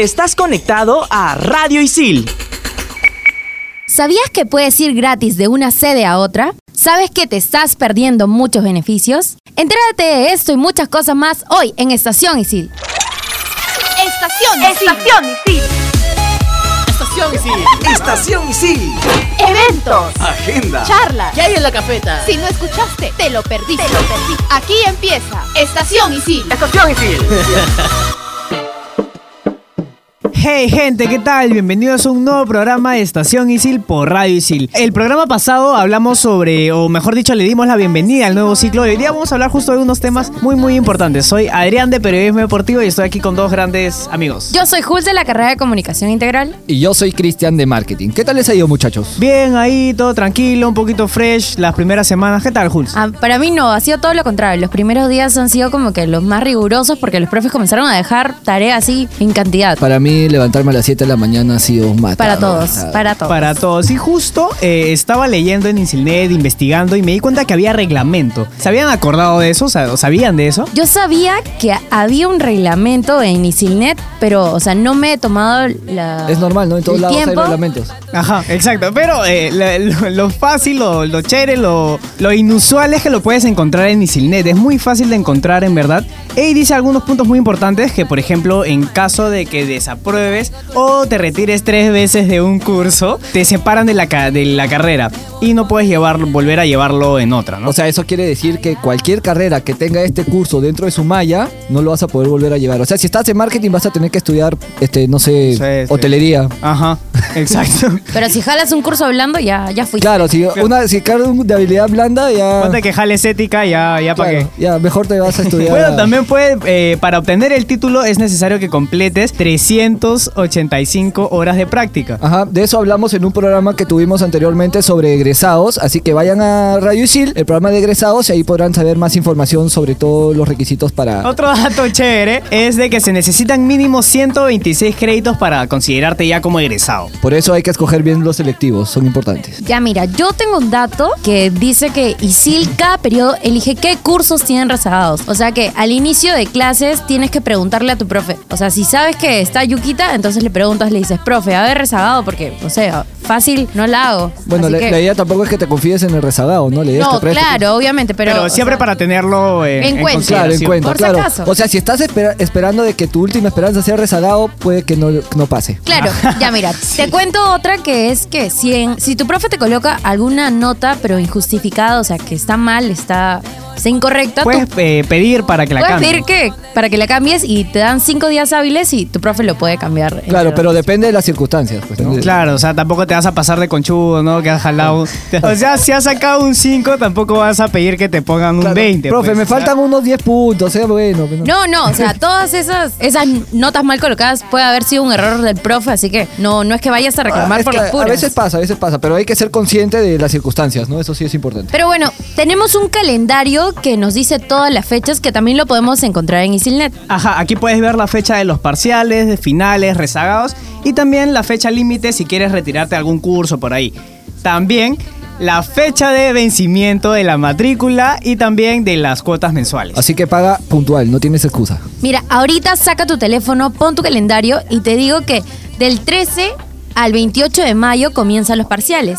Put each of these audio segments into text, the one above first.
Estás conectado a Radio Isil. ¿Sabías que puedes ir gratis de una sede a otra? ¿Sabes que te estás perdiendo muchos beneficios? Entérate de esto y muchas cosas más hoy en Estación Isil. Estación Isil. Estación Isil. Estación Isil. Estación Isil. Eventos. Agenda. Charlas. ¿Qué hay en la cafeta? Si no escuchaste, te lo perdiste. Te lo perdiste. Aquí empieza Estación Isil. Estación Isil. Hey gente, ¿qué tal? Bienvenidos a un nuevo programa de Estación Isil por Radio Isil. El programa pasado hablamos sobre, o mejor dicho, le dimos la bienvenida al nuevo ciclo. Hoy día vamos a hablar justo de unos temas muy muy importantes. Soy Adrián de Periodismo Deportivo y estoy aquí con dos grandes amigos. Yo soy Jules de la carrera de Comunicación Integral. Y yo soy Cristian de Marketing. ¿Qué tal les ha ido, muchachos? Bien, ahí todo tranquilo, un poquito fresh las primeras semanas. ¿Qué tal, Jules? Ah, para mí no, ha sido todo lo contrario. Los primeros días han sido como que los más rigurosos porque los profes comenzaron a dejar tareas así en cantidad. Para mí, levantarme a las 7 de la mañana ha sido un mata. Para todos, para todos. Para todos. Y justo eh, estaba leyendo en Insilnet, investigando y me di cuenta que había reglamento. ¿Se habían acordado de eso? O ¿Sabían de eso? Yo sabía que había un reglamento en Isilnet, pero, o sea, no me he tomado la. Es normal, ¿no? En todos lados hay reglamentos. Ajá, exacto. Pero eh, lo, lo- fácil, lo, lo chévere, lo, lo inusual es que lo puedes encontrar en Isilnet. Es muy fácil de encontrar, en verdad. Y dice algunos puntos muy importantes que, por ejemplo, en caso de que desapruebes o te retires tres veces de un curso, te separan de la, ca- de la carrera y no puedes llevarlo, volver a llevarlo en otra, ¿no? O sea, eso quiere decir que cualquier carrera que tenga este curso dentro de su malla, no lo vas a poder volver a llevar. O sea, si estás en marketing vas a tener que estudiar, este, no sé, Sí, sí. hotelería. Ajá, exacto. Pero si jalas un curso hablando, ya, ya fuiste. Claro, si una si cargas de habilidad blanda, ya. Ponte que jales ética, ya, ya para qué. ya, mejor te vas a estudiar. Bueno, también puede, eh, para obtener el título es necesario que completes 385 horas de práctica. Ajá, de eso hablamos en un programa que tuvimos anteriormente sobre egresados, así que vayan a Radio Isil, el programa de egresados, y ahí podrán saber más información sobre todos los requisitos para... Otro dato chévere es de que se necesitan mínimo 126 créditos para considerarte ya como egresado. Por eso hay que escoger bien los selectivos, son importantes. Ya mira, yo tengo un dato que dice que ISIL cada periodo elige qué cursos tienen rezagados. O sea que al inicio de clases tienes que preguntarle a tu profe. O sea, si sabes que está Entonces le preguntas, le dices, profe, a ver rezagado, porque, o sea, fácil no la hago. Bueno, la, que- la idea tampoco es que te confíes en el rezagado, ¿no? La idea es No, que claro, obviamente, pero... Pero, o siempre sea, para tenerlo eh, en en, cuenta. Claro, en cuenta, Por si claro. acaso. O sea, si estás espera- esperando de que tu última esperanza sea rezagado, puede que no, no pase. Claro, ya mira, te cuento otra que es que si, en- si tu profe te coloca alguna nota pero injustificada, o sea, que está mal, está, está incorrecta, tú Puedes eh, pedir para que la puedes cambie. pedir que para que la cambies y te dan cinco días hábiles y tu profe lo puede cambiar. Claro, entre pero depende de las circunstancias. Pues, ¿no? Claro, o sea, tampoco te vas a pasar de conchudo, ¿no? Que has jalado. O sea, si has sacado un 5, tampoco vas a pedir que te pongan un Claro, 20. Profe, pues. me faltan unos 10 puntos, sea bueno. no. No, o sea, todas esas, esas notas mal colocadas puede haber sido un error del profe, así que no, no es que vayas a reclamar Ah, es por que las a puras. veces pasa, a veces pasa, pero hay que ser consciente de las circunstancias, ¿no? Eso sí es importante. Pero bueno, tenemos un calendario que nos dice todas las fechas que también lo podemos encontrar en Isilnet. Ajá, aquí puedes ver la fecha de los parciales, de finales, rezagados y también la fecha límite si quieres retirarte algún curso por ahí. También la fecha de vencimiento de la matrícula y también de las cuotas mensuales. Así que paga puntual, no tienes excusa. Mira, ahorita saca tu teléfono, pon tu calendario y te digo que del 13 al 28 de mayo comienzan los parciales.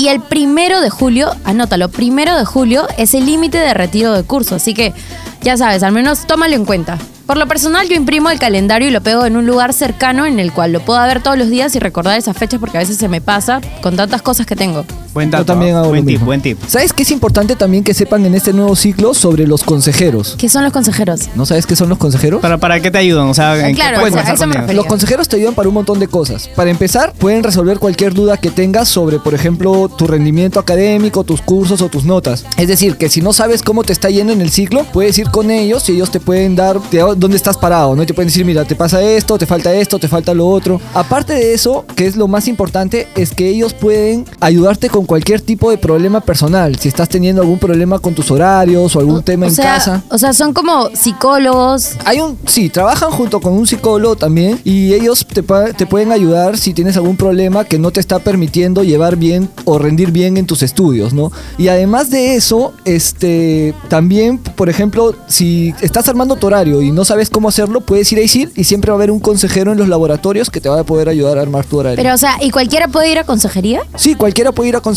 Y el primero de julio, anótalo, primero de julio es el límite de retiro de curso. Así que ya sabes, al menos tómalo en cuenta. Por lo personal, yo imprimo el calendario y lo pego en un lugar cercano en el cual lo pueda ver todos los días y recordar esas fechas porque a veces se me pasa con tantas cosas que tengo. Buen Yo dato, también ¿no? hago buen lo tip, mismo. buen tip. ¿Sabes qué es importante también que sepan en este nuevo ciclo sobre los consejeros? ¿Qué son los consejeros? ¿No sabes qué son los consejeros? ¿Para, ¿Para qué te ayudan? O sea, ¿en qué claro, puedes o sea, conversar eso me con ellos? refería. Los consejeros te ayudan para un montón de cosas. Para empezar, pueden resolver cualquier duda que tengas sobre, por ejemplo, tu rendimiento académico, tus cursos o tus notas. Es decir, que si no sabes cómo te está yendo en el ciclo, puedes ir con ellos y ellos te pueden dar de dónde estás parado, ¿no? Y te pueden decir, mira, te pasa esto, te falta esto, te falta lo otro. Aparte de eso, que es lo más importante, es que ellos pueden ayudarte con con cualquier tipo de problema personal. Si estás teniendo algún problema con tus horarios o algún tema o en sea, casa. O sea, son como psicólogos. Hay un, sí, trabajan junto con un psicólogo también y ellos te, pueden ayudar si tienes algún problema que no te está permitiendo llevar bien o rendir bien en tus estudios, ¿no? Y además de eso, este, también, por ejemplo, si estás armando tu horario y no sabes cómo hacerlo, puedes ir a ISIL y siempre va a haber un consejero en los laboratorios que te va a poder ayudar a armar tu horario. Pero, o sea, ¿y cualquiera puede ir a consejería? sí, cualquiera puede ir a consejería.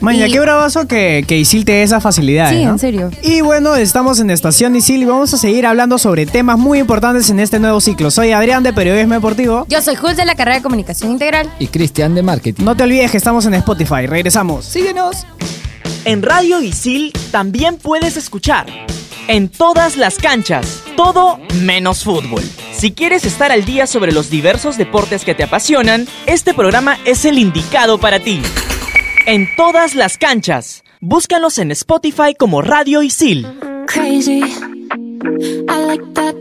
Maña, Y- qué bravazo que, que Isil te dé esa facilidad. Sí, en serio. Y bueno, estamos en Estación Isil y vamos a seguir hablando sobre temas muy importantes en este nuevo ciclo. Soy Adrián de Periodismo Deportivo. Yo soy Jules de la carrera de Comunicación Integral. Y Cristian de Marketing. No te olvides que estamos en Spotify. Regresamos. Síguenos. En Radio Isil también puedes escuchar. En todas las canchas, todo menos fútbol. Si quieres estar al día sobre los diversos deportes que te apasionan, este programa es el indicado para ti. En todas las canchas, búscanos en Spotify como Radio Isil. crazy. I like that.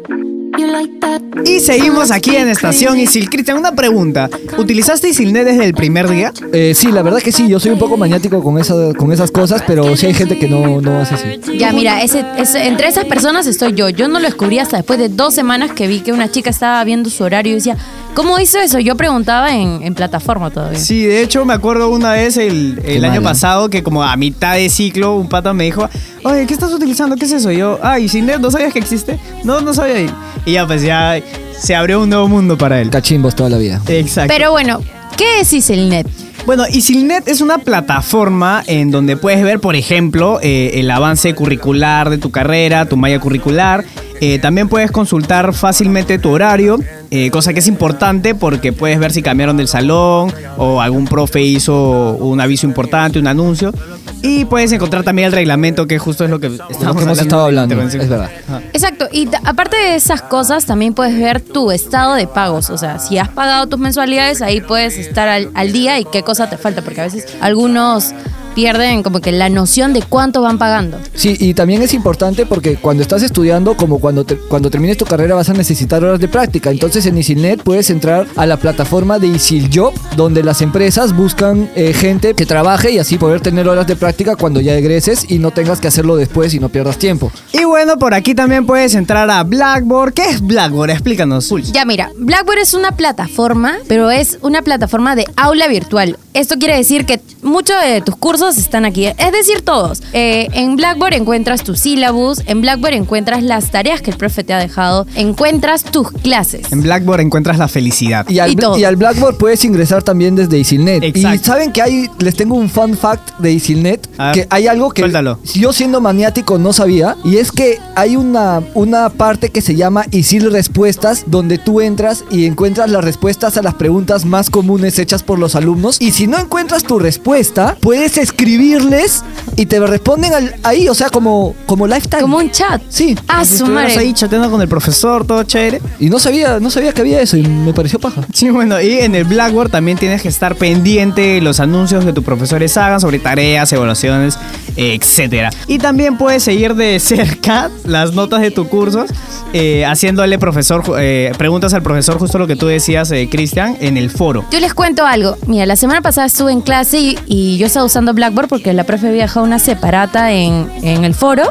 Y seguimos aquí en Estación Isil. Cristian, una pregunta. ¿Utilizaste Isilnet desde el primer día? Eh, sí, la verdad que sí, yo soy un poco maniático con, esa, con esas cosas, pero sí hay gente que no, no hace así. Ya, mira, ese, ese- entre esas personas estoy yo. Yo no lo descubrí hasta después de dos semanas que vi que una chica estaba viendo su horario y decía, ¿cómo hizo eso? Yo preguntaba en, en plataforma todavía. Sí, de hecho me acuerdo una vez el, el año mala. pasado que como a mitad de ciclo un pata me dijo, oye, ¿qué estás utilizando? ¿Qué es eso? Y yo, ah, Isilnet, ¿no sabías que existe? No, no sabía. Y- Y ya pues ya se abrió un nuevo mundo para él. Cachimbos toda la vida. Exacto. Pero bueno, ¿qué es Isilnet? Bueno, Isilnet es una plataforma en donde puedes ver, por ejemplo, eh, el avance curricular de tu carrera, tu malla curricular. Eh, también puedes consultar fácilmente tu horario, eh, cosa que es importante porque puedes ver si cambiaron del salón o algún profe hizo un aviso importante, un anuncio. Y puedes encontrar también el reglamento, que justo es lo que estamos que hemos estado hablando, es verdad. Exacto, y aparte de esas cosas, también puedes ver tu estado de pagos. O sea, si has pagado tus mensualidades, ahí puedes estar al, al día y qué cosa te falta, porque a veces algunos pierden como que la noción de cuánto van pagando. Sí, y también es importante porque cuando estás estudiando, como cuando, te- cuando termines tu carrera, vas a necesitar horas de práctica. Entonces en Isilnet puedes entrar a la plataforma de Isiljob, donde las empresas buscan eh, gente que trabaje y así poder tener horas de práctica cuando ya egreses y no tengas que hacerlo después y no pierdas tiempo. Y bueno, por aquí también puedes entrar a Blackboard. ¿Qué es Blackboard? Explícanos. Ya mira, Blackboard es una plataforma, pero es una plataforma de aula virtual. Esto quiere decir que muchos de tus cursos están aquí, es decir, todos. Eh, en Blackboard encuentras tu syllabus, en Blackboard encuentras las tareas que el profe te ha dejado, encuentras tus clases. En Blackboard encuentras la felicidad. Y al, Y todo. y al Blackboard puedes ingresar también desde Isilnet. Exacto. Y saben que hay, les tengo un fun fact de Isilnet, ver, que hay algo que suéltalo. yo siendo maniático no sabía, y es que hay una, una parte que se llama Isil Respuestas, donde tú entras y encuentras las respuestas a las preguntas más comunes hechas por los alumnos. Y si no encuentras tu respuesta, puedes escribirles y te responden al- ahí, o sea, como, como lifetime. Como un chat. Sí. Ah, si su madre. ahí chateando con el profesor, todo chévere. Y no sabía, no sabía que había eso y me pareció paja. Sí, bueno, y en el Blackboard también tienes que estar pendiente de los anuncios que tus profesores hagan sobre tareas, evaluaciones, etcétera. Y también puedes seguir de cerca las notas de tus cursos, eh, haciéndole profesor eh, preguntas al profesor, justo lo que tú decías, eh, Cristian, en el foro. Yo les cuento algo. Mira, la semana pasada estuve en clase y, y yo estaba usando Blackboard porque la profe había dejado una separata en, en el foro.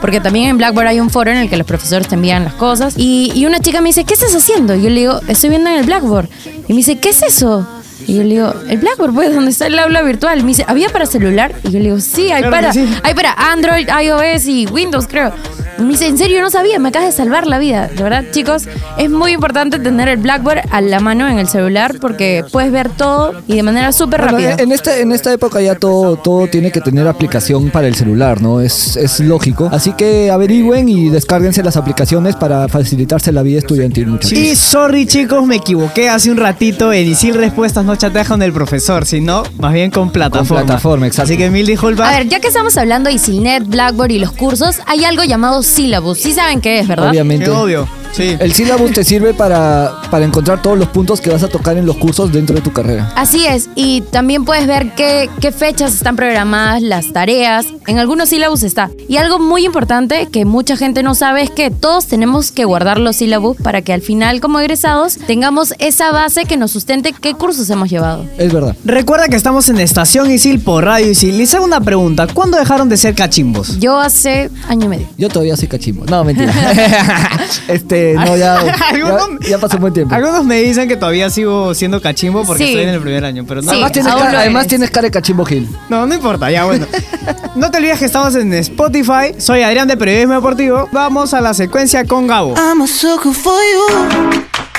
Porque también en Blackboard hay un foro en el que los profesores te envían las cosas. Y, y una chica me dice, ¿qué estás haciendo? Y yo le digo, estoy viendo en el Blackboard. Y me dice, ¿qué es eso? Y yo le digo, el Blackboard, pues, donde está el aula virtual. Me dice, ¿había para celular? Y yo le digo, sí, hay Claro que para, sí. hay para Android, iOS y Windows, creo. Y me dice, en serio, no sabía, me acabas de salvar la vida. De verdad, chicos, es muy importante tener el Blackboard a la mano en el celular porque puedes ver todo y de manera súper Bueno, rápida. en, esta, en esta época ya todo, todo tiene que tener aplicación para el celular, ¿no? Es, es lógico. Así que averigüen y descárguense las aplicaciones para facilitarse la vida estudiantil, muchachos. Y sorry chicos, me equivoqué hace un ratito. En Isil Respuestas no chateas con el profesor, sino más bien con plataforma. plataforma, exacto. Así que mil disculpas. A ver, ya que estamos hablando de Isilnet, Blackboard y los cursos, hay algo llamado Syllabus. Sí saben qué es, ¿verdad? Obviamente. Qué obvio. Sí. El sílabus te sirve para, para encontrar todos los puntos que vas a tocar en los cursos dentro de tu carrera. Así es, y también puedes ver qué, qué fechas están programadas, las tareas. En algunos sílabus está. Y algo muy importante que mucha gente no sabe es que todos tenemos que guardar los sílabus para que al final, como egresados, tengamos esa base que nos sustente qué cursos hemos llevado. Es verdad. Recuerda que estamos en Estación Isil por Radio Isil. Les hago una pregunta. ¿Cuándo dejaron de ser cachimbos? Yo hace año y medio. Yo todavía soy cachimbo. No, mentira. este, no, ya, ya, Algunos- ya pasó un buen tiempo. Algunos me dicen que todavía sigo siendo cachimbo porque Sí. estoy en el primer año, pero no. Sí. Además, tienes, cara, además tienes cara de cachimbo Gil. No, no importa, ya bueno. No te olvides que estamos en Spotify. Soy Adrián de Periodismo Deportivo. Vamos a la secuencia con Gabo. I'm a sucker for you.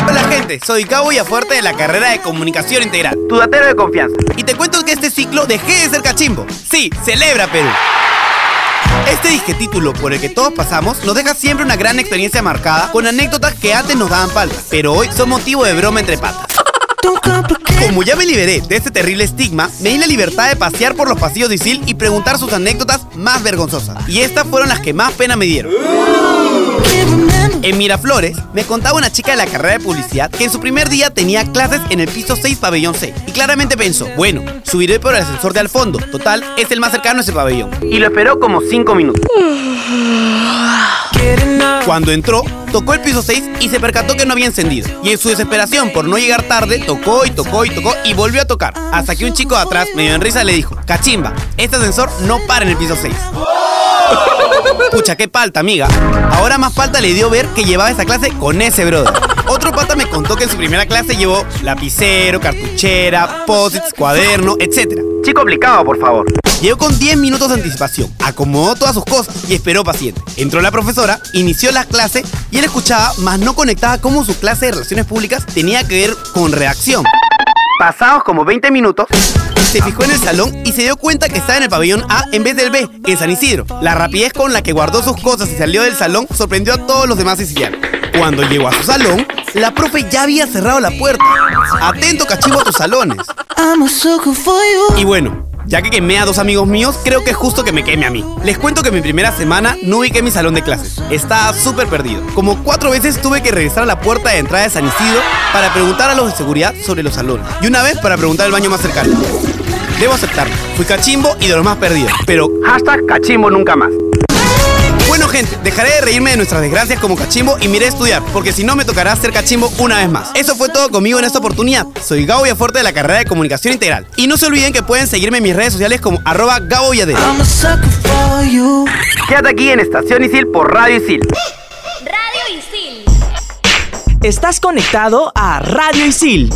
Hola gente, soy Gabo Villafuerte de la carrera de Comunicación Integral, tu datero de confianza. Y te cuento que este ciclo dejé de ser cachimbo. Sí, celebra Perú. Este disque título por el que todos pasamos nos deja siempre una gran experiencia marcada con anécdotas que antes nos daban falta, pero hoy son motivo de broma entre patas. Como ya me liberé de este terrible estigma, me di la libertad de pasear por los pasillos de Isil y preguntar sus anécdotas más vergonzosas. Y estas fueron las que más pena me dieron. En Miraflores, me contaba una chica de la carrera de publicidad que en su primer día tenía clases en el piso 6, pabellón C. Y claramente pensó, bueno, subiré por el ascensor de al fondo. Total, es el más cercano a ese pabellón. Y lo esperó como 5 minutos. Cuando entró, tocó el piso 6 y se percató que no había encendido. Y en su desesperación por no llegar tarde, tocó y tocó y tocó y volvió a tocar. Hasta que un chico de atrás, medio en risa, le dijo, cachimba, este ascensor no para en el piso 6. Pucha, qué palta, amiga. Ahora más falta le dio ver que llevaba esa clase con ese brother. Otro pata me contó que en su primera clase llevó lapicero, cartuchera, posits, cuaderno, etc. Chico aplicado, por favor. Llegó con 10 minutos de anticipación, acomodó todas sus cosas y esperó paciente. Entró la profesora, inició la clase y él escuchaba, mas no conectaba cómo su clase de relaciones públicas tenía que ver con redacción. Pasados como 20 minutos, se fijó en el salón y se dio cuenta que estaba en el pabellón A en vez del B, en San Isidro. La rapidez con la que guardó sus cosas y salió del salón sorprendió a todos los demás sicilianos. Cuando llegó a su salón, la profe ya había cerrado la puerta. Atento cachivo a tus salones. Y bueno, ya que quemé a dos amigos míos, creo que es justo que me queme a mí. Les cuento que mi primera semana no ubiqué mi salón de clases. Estaba súper perdido. Como cuatro veces tuve que regresar a la puerta de entrada de San Isidro para preguntar a los de seguridad sobre los salones. Y una vez para preguntar el baño más cercano. Debo aceptarlo. Fui cachimbo y de los más perdidos. Pero hashtag cachimbo nunca más. Bueno gente, dejaré de reírme de nuestras desgracias como cachimbo y miré a estudiar, porque si no me tocará ser cachimbo una vez más. Eso fue todo conmigo en esta oportunidad. Soy Gabo Villafuerte de la carrera de Comunicación Integral. Y no se olviden que pueden seguirme en mis redes sociales como arroba Gabo Villadero. Quédate aquí en Estación Isil por Radio Isil. Radio Isil. Estás conectado a Radio Isil.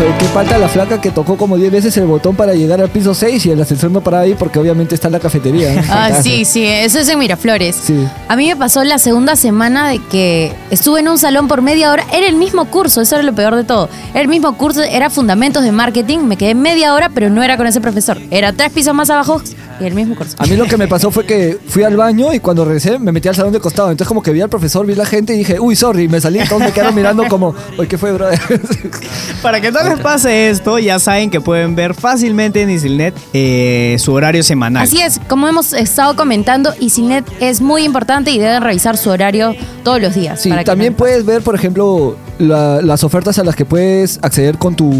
Qué falta la flaca que tocó como 10 veces el botón para llegar al piso 6 y el ascensor no paraba ahí porque obviamente está en la cafetería. Ah, sí, sí, eso es en Miraflores. Sí. A mí me pasó la segunda semana de que estuve en un salón por media hora. Era el mismo curso, eso era lo peor de todo. Era el mismo curso, era Fundamentos de Marketing. Me quedé media hora, pero no era con ese profesor. Era tres pisos más abajo y el mismo curso. A mí lo que me pasó fue que fui al baño y cuando regresé me metí al salón de costado. Entonces como que vi al profesor, vi la gente y dije, uy, sorry, y me salí. Todos me quedaron mirando como, oye, ¿qué fue, brother? Para que no les pase esto, ya saben que pueden ver fácilmente en Isilnet eh, su horario semanal. Así es, como hemos estado comentando, EasyNet es muy importante y deben revisar su horario todos los días. Sí, para que también no- puedes ver, por ejemplo, la- las ofertas a las que puedes acceder con tu,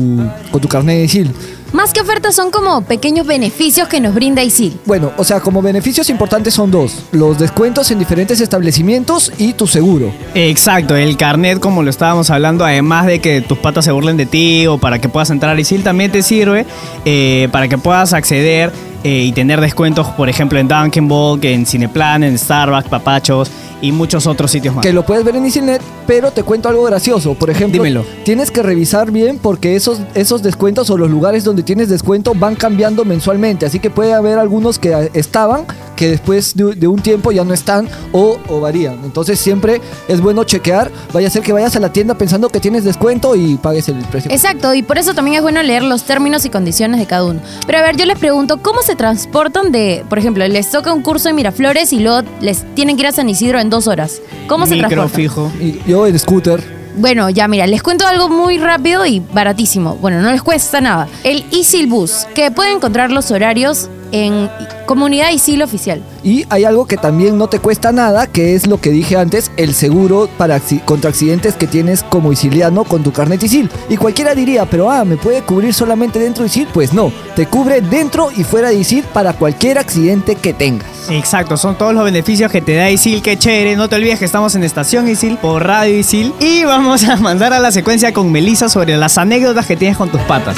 con tu carnet de ISIL. Más que ofertas son como pequeños beneficios que nos brinda ISIL. Bueno, o sea, como beneficios importantes son dos. Los descuentos en diferentes establecimientos y tu seguro. Exacto, el carnet, como lo estábamos hablando, además de que tus patas se burlen de ti o para que puedas entrar a ISIL, también te sirve eh, para que puedas acceder eh, y tener descuentos, por ejemplo, en Dunkin' Ball, en Cineplan, en Starbucks, Papachos y muchos otros sitios más. Que lo puedes ver en Isilnet, pero te cuento algo gracioso. Por ejemplo, Dímelo. tienes que revisar bien porque esos, esos descuentos o los lugares donde tienes descuento van cambiando mensualmente. Así que puede haber algunos que estaban, que después de, de un tiempo ya no están o, o varían. Entonces siempre es bueno chequear. Vaya a ser que vayas a la tienda pensando que tienes descuento y pagues el precio. Exacto, y por eso también es bueno leer los términos y condiciones de cada uno. Pero a ver, yo les pregunto, ¿cómo se transportan de, por ejemplo, les toca un curso en Miraflores y luego les tienen que ir a San Isidro en dos horas? ¿Cómo se transportan? fijo. Y yo en scooter. Bueno, ya mira, les cuento algo muy rápido y baratísimo. Bueno, no les cuesta nada. El Isil Bus, que pueden encontrar los horarios en Comunidad Isil Oficial. Y hay algo que también no te cuesta nada, que es lo que dije antes, el seguro para contra accidentes que tienes como isiliano con tu carnet ISIL. Y cualquiera diría, pero ah, ¿me puede cubrir solamente dentro de ISIL? Pues no, te cubre dentro y fuera de ISIL para cualquier accidente que tengas. Exacto, son todos los beneficios que te da Isil, qué chévere. No te olvides que estamos en Estación Isil por Radio Isil. Y vamos a mandar a la secuencia con Melissa sobre las anécdotas que tienes con tus patas.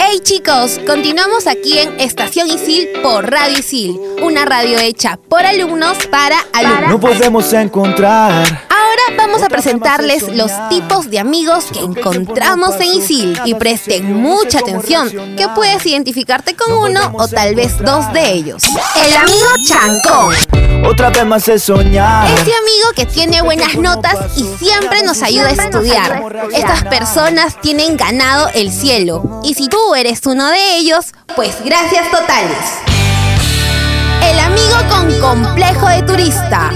Hey chicos, continuamos aquí en Estación Isil por Radio Isil, una radio hecha por alumnos para alumnos. No podemos encontrar. Vamos a presentarles los tipos de amigos que encontramos en Isil y presten mucha atención que puedes identificarte con uno o tal vez dos de ellos. El amigo Chancón. Otra vez más de soñar. Ese amigo que tiene buenas notas y siempre nos ayuda a estudiar. Estas personas tienen ganado el cielo. Y si tú eres uno de ellos, pues gracias totales. El amigo con complejo de turista.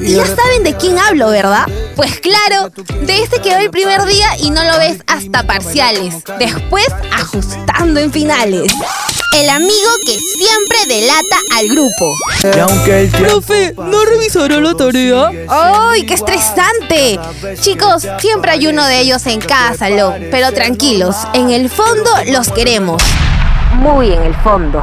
Y ya saben de quién hablo, ¿verdad? Pues claro, de este que va el primer día y no lo ves hasta parciales. Después ajustando en finales. El amigo que siempre delata al grupo. Y aunque el Profe, ¿no revisará la tarea? ¡Ay, qué estresante! Chicos, siempre hay uno de ellos en cada salón, pero tranquilos, en el fondo los queremos. Muy en el fondo.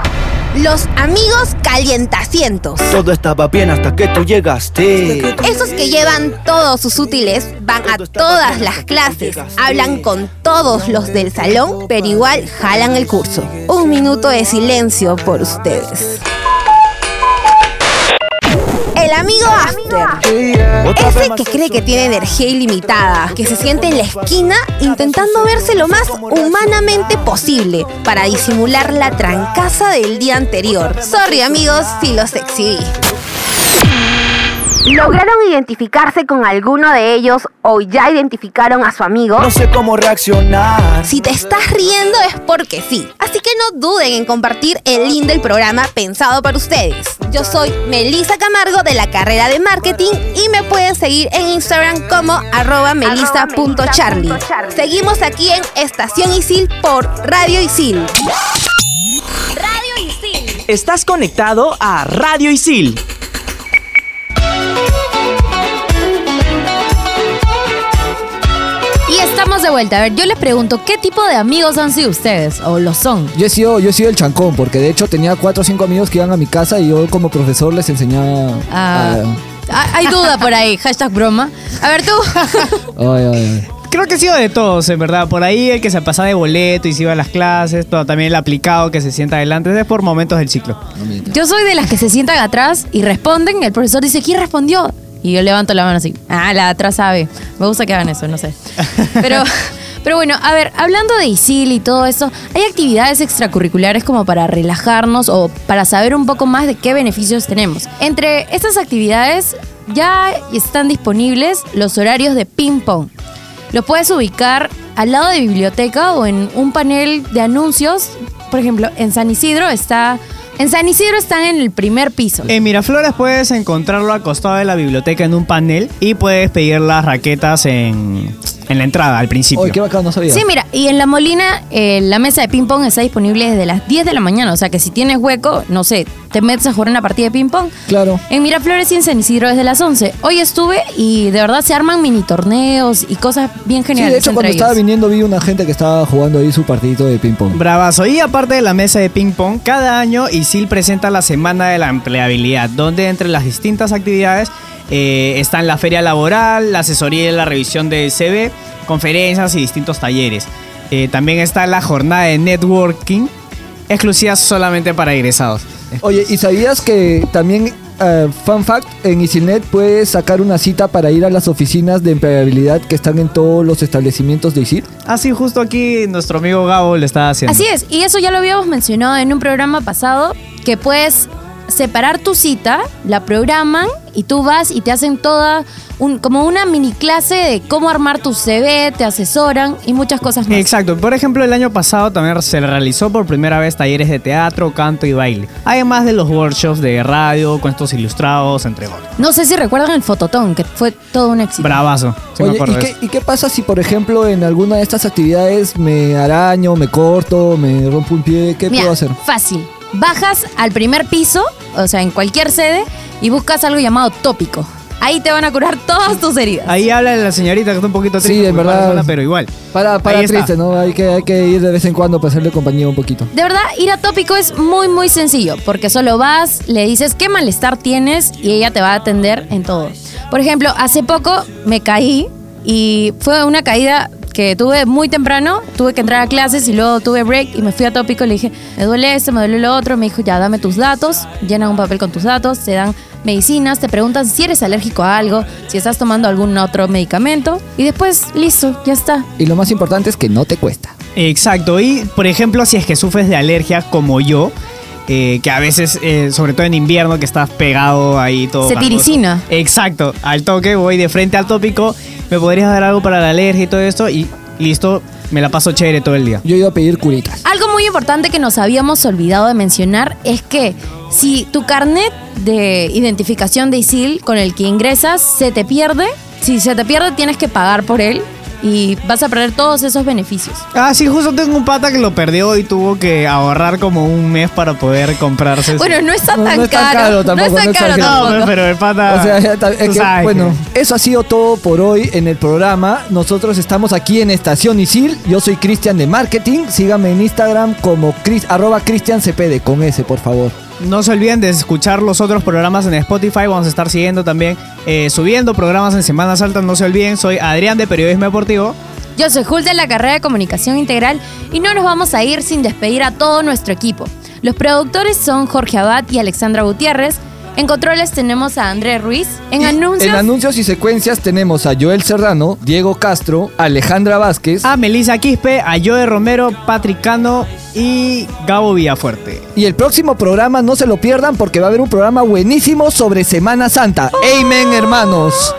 Los amigos calientacientos. todo estaba bien hasta que tú llegaste. Esos que llevan todos sus útiles, van a todas las clases, hablan con todos los del salón, pero igual jalan el curso. Un minuto de silencio por ustedes. El amigo. Otra Ese que cree que tiene energía ilimitada, que se siente en la esquina intentando verse lo más humanamente posible para disimular la trancaza del día anterior. Sorry amigos si los exhibí. ¿Lograron identificarse con alguno de ellos o ya identificaron a su amigo? No sé cómo reaccionar. Si te estás riendo es porque sí. Así que no duden en compartir el link del programa pensado para ustedes. Yo soy Melissa Camargo de la carrera de marketing y me pueden seguir en Instagram como arroba melissa.charlie. Seguimos aquí en Estación Isil por Radio Isil. Radio Isil. Estás conectado a Radio Isil. Estamos de vuelta. A ver, yo les pregunto, ¿qué tipo de amigos han sido ustedes? ¿O lo son? Yo he sido, yo he sido el chancón, porque de hecho tenía cuatro o cinco amigos que iban a mi casa y yo como profesor les enseñaba Ah, a- hay duda por ahí, hashtag broma. A ver tú. Ay, ay, ay. Creo que ha sido de todos, en verdad. Por ahí el que se pasaba de boleto y se iba a las clases, pero también el aplicado que se sienta adelante. Es por momentos del ciclo. Yo soy de las que se sientan atrás y responden. El profesor dice, ¿quién respondió? Y yo levanto la mano así. Ah, la de atrás sabe. Me gusta que hagan eso, no sé. Pero, pero bueno, a ver, hablando de ISIL y todo eso, ¿hay actividades extracurriculares como para relajarnos o para saber un poco más de qué beneficios tenemos? Entre estas actividades ya están disponibles los horarios de ping-pong. Lo puedes ubicar al lado de biblioteca o en un panel de anuncios. Por ejemplo, en San Isidro está. En San Isidro están en el primer piso. En Miraflores puedes encontrarlo al costado de la biblioteca en un panel y puedes pedir las raquetas en, en la entrada al principio. Oye, qué bacán, no sabía. Sí, mira, y en La Molina eh, la mesa de ping-pong está disponible desde las 10 de la mañana. O sea que si tienes hueco, no sé, te metes a jugar una partida de ping-pong. Claro. En Miraflores y en San Isidro desde las 11. Hoy estuve y de verdad se arman mini torneos y cosas bien Sí, geniales. de hecho cuando estaba viniendo vi una gente que estaba jugando ahí su partidito de ping pong. Bravazo. Y aparte de la mesa de ping pong, cada año ISIL presenta la Semana de la Empleabilidad, donde entre las distintas actividades eh, están la feria laboral, la asesoría y la revisión de CV, conferencias y distintos talleres. Eh, también está la jornada de networking, exclusiva solamente para egresados. Oye, ¿y sabías que también, eh, fun fact, en Isilnet puedes sacar una cita para ir a las oficinas de empleabilidad que están en todos los establecimientos de Isil? Así justo aquí nuestro amigo Gabo lo está haciendo. Así es, y eso ya lo habíamos mencionado en un programa pasado, que puedes separar tu cita, la programan y tú vas y te hacen toda un, como una mini clase de cómo armar tu CV, te asesoran y muchas cosas más. Exacto. Por ejemplo, el año pasado también se realizó por primera vez talleres de teatro, canto y baile. Además de los workshops de radio, cuentos ilustrados, entre otros. No sé si recuerdan el fototón, que fue todo un éxito. Bravazo. Sí me Oye, ¿y qué. ¿y qué pasa si, por ejemplo, en alguna de estas actividades me araño, me corto, me rompo un pie? ¿Qué Mira, puedo hacer? fácil. Bajas al primer piso, o sea, en cualquier sede, y buscas algo llamado tópico. Ahí te van a curar todas tus heridas. Ahí habla la señorita que está un poquito triste. Sí, en por verdad. Pero igual. Para, para Ahí está. triste, ¿no? Hay que, hay que ir de vez en cuando para hacerle compañía un poquito. De verdad, ir a tópico es muy, muy sencillo, porque solo vas, le dices qué malestar tienes y ella te va a atender en todo. Por ejemplo, hace poco me caí y fue una caída que tuve muy temprano, tuve que entrar a clases y luego tuve break y me fui a tópico y le dije, me duele esto, me duele lo otro, me dijo, ya dame tus datos, llenan un papel con tus datos, te dan medicinas, te preguntan si eres alérgico a algo, si estás tomando algún otro medicamento y después, listo, ya está. Y lo más importante es que no te cuesta. Exacto. Y, por ejemplo, si es que sufres de alergia como yo, eh, que a veces, eh, sobre todo en invierno, que estás pegado ahí todo. Se. Exacto. Al toque, voy de frente al tópico. ¿Me podrías dar algo para la alergia y todo esto? Y listo, me la paso chévere todo el día. Yo he ido a pedir curitas. Algo muy importante que nos habíamos olvidado de mencionar es que si tu carnet de identificación de ISIL con el que ingresas se te pierde, si se te pierde tienes que pagar por él y vas a perder todos esos beneficios. Ah, sí, justo tengo un pata que lo perdió y tuvo que ahorrar como un mes para poder comprarse. Bueno, no está No, tan no es tan caro. caro tampoco, no es no tan es caro tan caro. No, tampoco. pero el pata. O sea, es que, sabes bueno, que- eso ha sido todo por hoy en el programa. Nosotros estamos aquí en Estación Isil. Yo soy Cristian de Marketing. Síganme en Instagram como Cris, arroba Cristian CPD con S, por favor. No se olviden de escuchar los otros programas en Spotify. Vamos a estar siguiendo también, eh, subiendo programas en Semanas Altas. No se olviden, soy Adrián de Periodismo Deportivo. Yo soy Jul de la carrera de Comunicación Integral y no nos vamos a ir sin despedir a todo nuestro equipo. Los productores son Jorge Abad y Alexandra Gutiérrez. En controles tenemos a Andrés Ruiz. En Y anuncios. En anuncios y secuencias tenemos a Joel Serrano, Diego Castro, Alejandra Vázquez. A Melissa Quispe, a Joe Romero, Patrick Cano y Gabo Villafuerte. Y el próximo programa no se lo pierdan porque va a haber un programa buenísimo sobre Semana Santa. Amen, hermanos.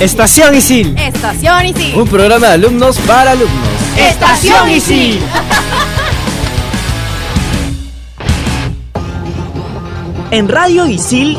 Estación Isil. Estación sí. Un programa de alumnos para alumnos. Estación Isil. En Radio Isil